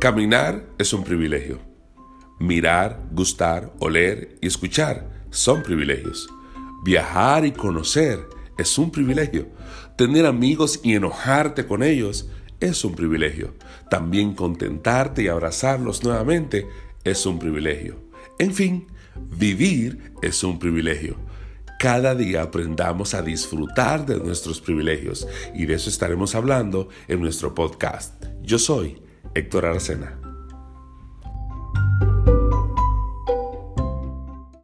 Caminar es un privilegio. Mirar, gustar, oler y escuchar son privilegios. Viajar y conocer es un privilegio. Tener amigos y enojarte con ellos es un privilegio. También contentarte y abrazarlos nuevamente es un privilegio. En fin, vivir es un privilegio. Cada día aprendamos a disfrutar de nuestros privilegios y de eso estaremos hablando en nuestro podcast. Yo soy Héctor Aracena.